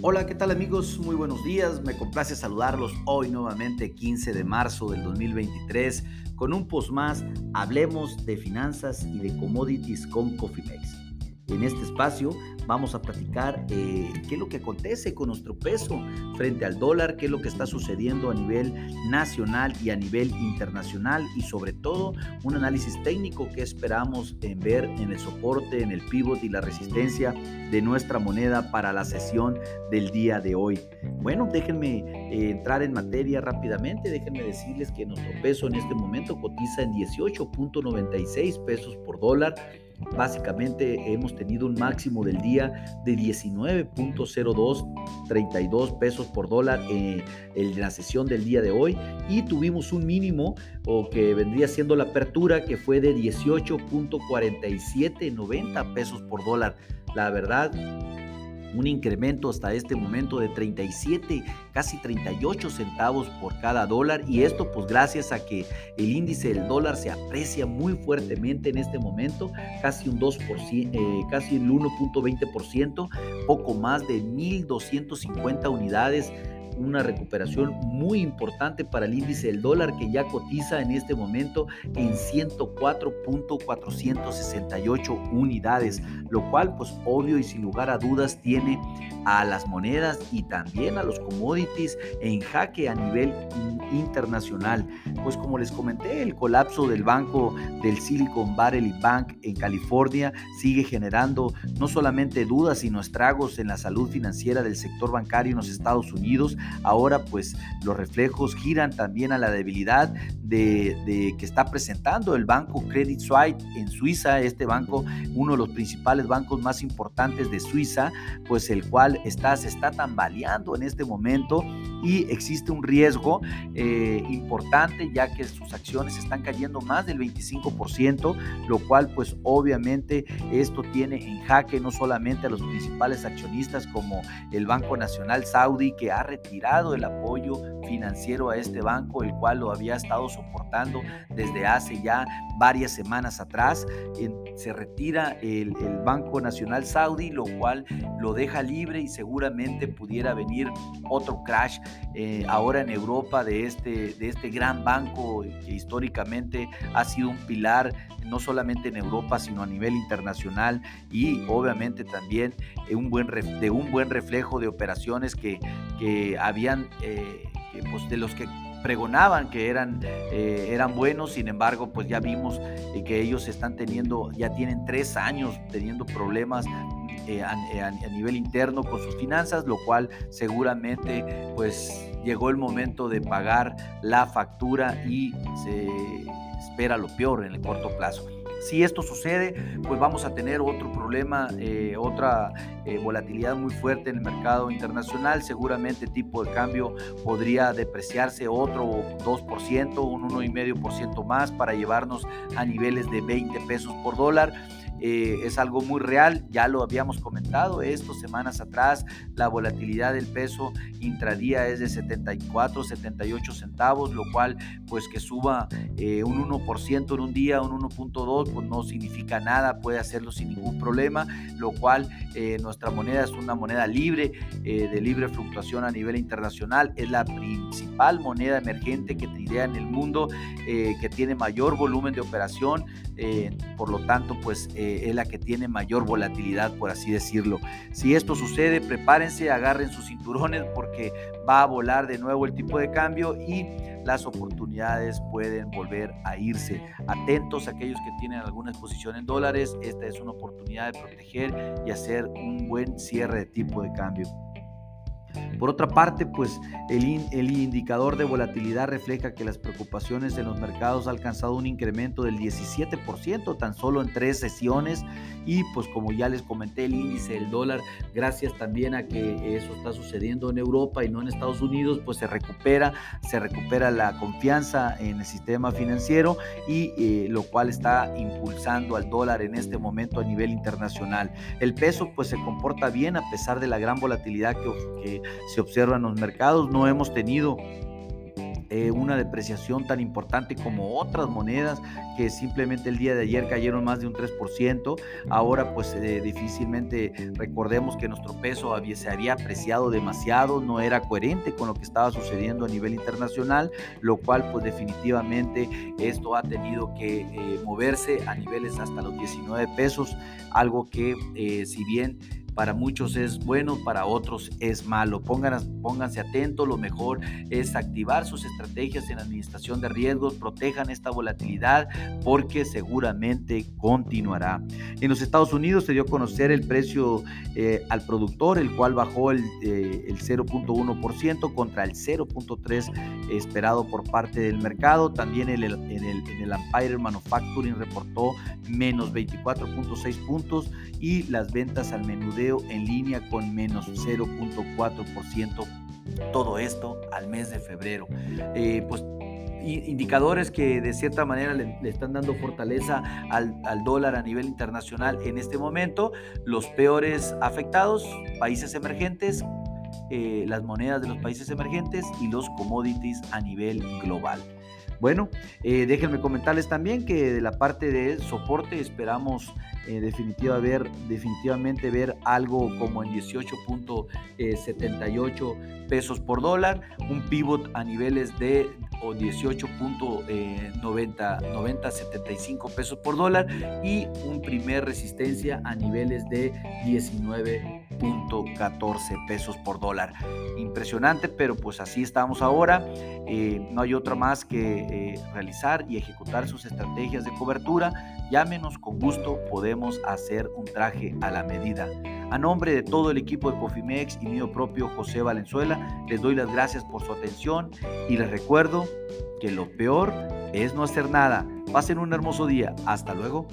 Hola, ¿qué tal amigos? Muy buenos días. Me complace saludarlos hoy nuevamente 15 de marzo del 2023 con un post más. Hablemos de finanzas y de commodities con CoffeeMax. En este espacio vamos a platicar eh, qué es lo que acontece con nuestro peso frente al dólar, qué es lo que está sucediendo a nivel nacional y a nivel internacional y sobre todo un análisis técnico que esperamos en ver en el soporte, en el pivot y la resistencia de nuestra moneda para la sesión del día de hoy. Bueno, déjenme eh, entrar en materia rápidamente, déjenme decirles que nuestro peso en este momento cotiza en 18.96 pesos por dólar Básicamente hemos tenido un máximo del día de 19.0232 pesos por dólar en, la sesión del día de hoy y tuvimos un mínimo o que vendría siendo la apertura que fue de 18.4790 pesos por dólar. La verdad, un incremento hasta este momento de 37, casi 38 centavos por cada dólar. Y esto pues gracias a que el índice del dólar se aprecia muy fuertemente en este momento, casi un 2%, eh, casi el 1.20%, poco más de 1.250 unidades una recuperación muy importante para el índice del dólar que ya cotiza en este momento en 104.468 unidades, lo cual pues obvio y sin lugar a dudas tiene a las monedas y también a los commodities en jaque a nivel internacional. Pues como les comenté, el colapso del banco del Silicon Valley Bank en California sigue generando no solamente dudas, sino estragos en la salud financiera del sector bancario en los Estados Unidos, Ahora pues los reflejos giran también a la debilidad de, que está presentando el banco Credit Suisse en Suiza, este banco, uno de los principales bancos más importantes de Suiza, pues el cual está, se está tambaleando en este momento y existe un riesgo eh, importante ya que sus acciones están cayendo más del 25%, lo cual pues obviamente esto tiene en jaque no solamente a los principales accionistas como el Banco Nacional Saudí que ha retirado el apoyo financiero a este banco, el cual lo había estado soportando desde hace ya varias semanas atrás. Se retira el, Banco Nacional Saudí, lo cual lo deja libre y seguramente pudiera venir otro crash eh, ahora en Europa de este, de este gran banco que históricamente ha sido un pilar no solamente en Europa, sino a nivel internacional y obviamente también un buen, de un buen reflejo de operaciones que, que habían, eh, pues de los que pregonaban que eran, eh, eran buenos, sin embargo, pues ya vimos eh, que ellos están teniendo, ya tienen tres años teniendo problemas eh, a, a, nivel interno con sus finanzas, lo cual seguramente pues llegó el momento de pagar la factura y se espera lo peor en el corto plazo. Si esto sucede, pues vamos a tener otro problema, eh, otra eh, volatilidad muy fuerte en el mercado internacional. Seguramente el tipo de cambio podría depreciarse otro 2%, un 1,5% más para llevarnos a niveles de 20 pesos por dólar. Eh, es algo muy real, ya lo habíamos comentado esto semanas atrás, la volatilidad del peso intradía es de 74, 78 centavos, lo cual pues que suba eh, un 1% en un día, un 1.2, pues no significa nada, puede hacerlo sin ningún problema, lo cual eh, nuestra moneda es una moneda libre, de libre fluctuación a nivel internacional, es la principal moneda emergente que tridea en el mundo, que tiene mayor volumen de operación, por lo tanto pues es la que tiene mayor volatilidad, por así decirlo. Si esto sucede, prepárense, agarren sus cinturones porque va a volar de nuevo el tipo de cambio y las oportunidades pueden volver a irse. Atentos a aquellos que tienen alguna exposición en dólares, esta es una oportunidad de proteger y hacer un buen cierre de tipo de cambio. Por otra parte, pues el, el, indicador de volatilidad refleja que las preocupaciones en los mercados han alcanzado un incremento del 17% tan solo en tres sesiones y pues como ya les comenté el índice del dólar, gracias también a que eso está sucediendo en Europa y no en Estados Unidos, pues se recupera, se recupera la confianza en el sistema financiero y eh, lo cual está impulsando al dólar en este momento a nivel internacional. El peso pues se comporta bien a pesar de la gran volatilidad que, que se observa en los mercados. No hemos tenido eh, una depreciación tan importante como otras monedas que simplemente el día de ayer cayeron más de un 3%. Ahora pues eh, difícilmente recordemos que nuestro peso había, se había apreciado demasiado, no era coherente con lo que estaba sucediendo a nivel internacional, lo cual pues definitivamente esto ha tenido que eh, moverse a niveles hasta los 19 pesos, algo que si bien para muchos es bueno, para otros es malo. pónganse atentos, lo mejor es activar sus estrategias en administración de riesgos, protejan esta volatilidad porque seguramente continuará. En los Estados Unidos se dio a conocer el precio eh, al productor, el cual bajó el, 0.1% eh, contra el 0.3% esperado por parte del mercado. También en el, en el Empire Manufacturing reportó menos 24.6 puntos y las ventas al menudeo en línea con menos 0.4%. Todo esto al mes de febrero. Eh, pues indicadores que de cierta manera le, están dando fortaleza al, dólar a nivel internacional en este momento. Los peores afectados, países emergentes, eh, las monedas de los países emergentes y los commodities a nivel global. Bueno, eh, déjenme comentarles también que de la parte de soporte esperamos eh, definitiva ver, definitivamente ver algo como en 18.78 pesos por dólar, un pivot a niveles de 18.90 75 pesos por dólar y un primer resistencia a niveles de 19.14 pesos por dólar. Impresionante, pero pues así estamos ahora. Eh, no hay otra más que eh, realizar y ejecutar sus estrategias de cobertura. Llámenos con gusto, podemos hacer un traje a la medida. A nombre de todo el equipo de Cofimex y mío propio José Valenzuela, les doy las gracias por su atención y les recuerdo que lo peor es no hacer nada. Pasen un hermoso día. Hasta luego.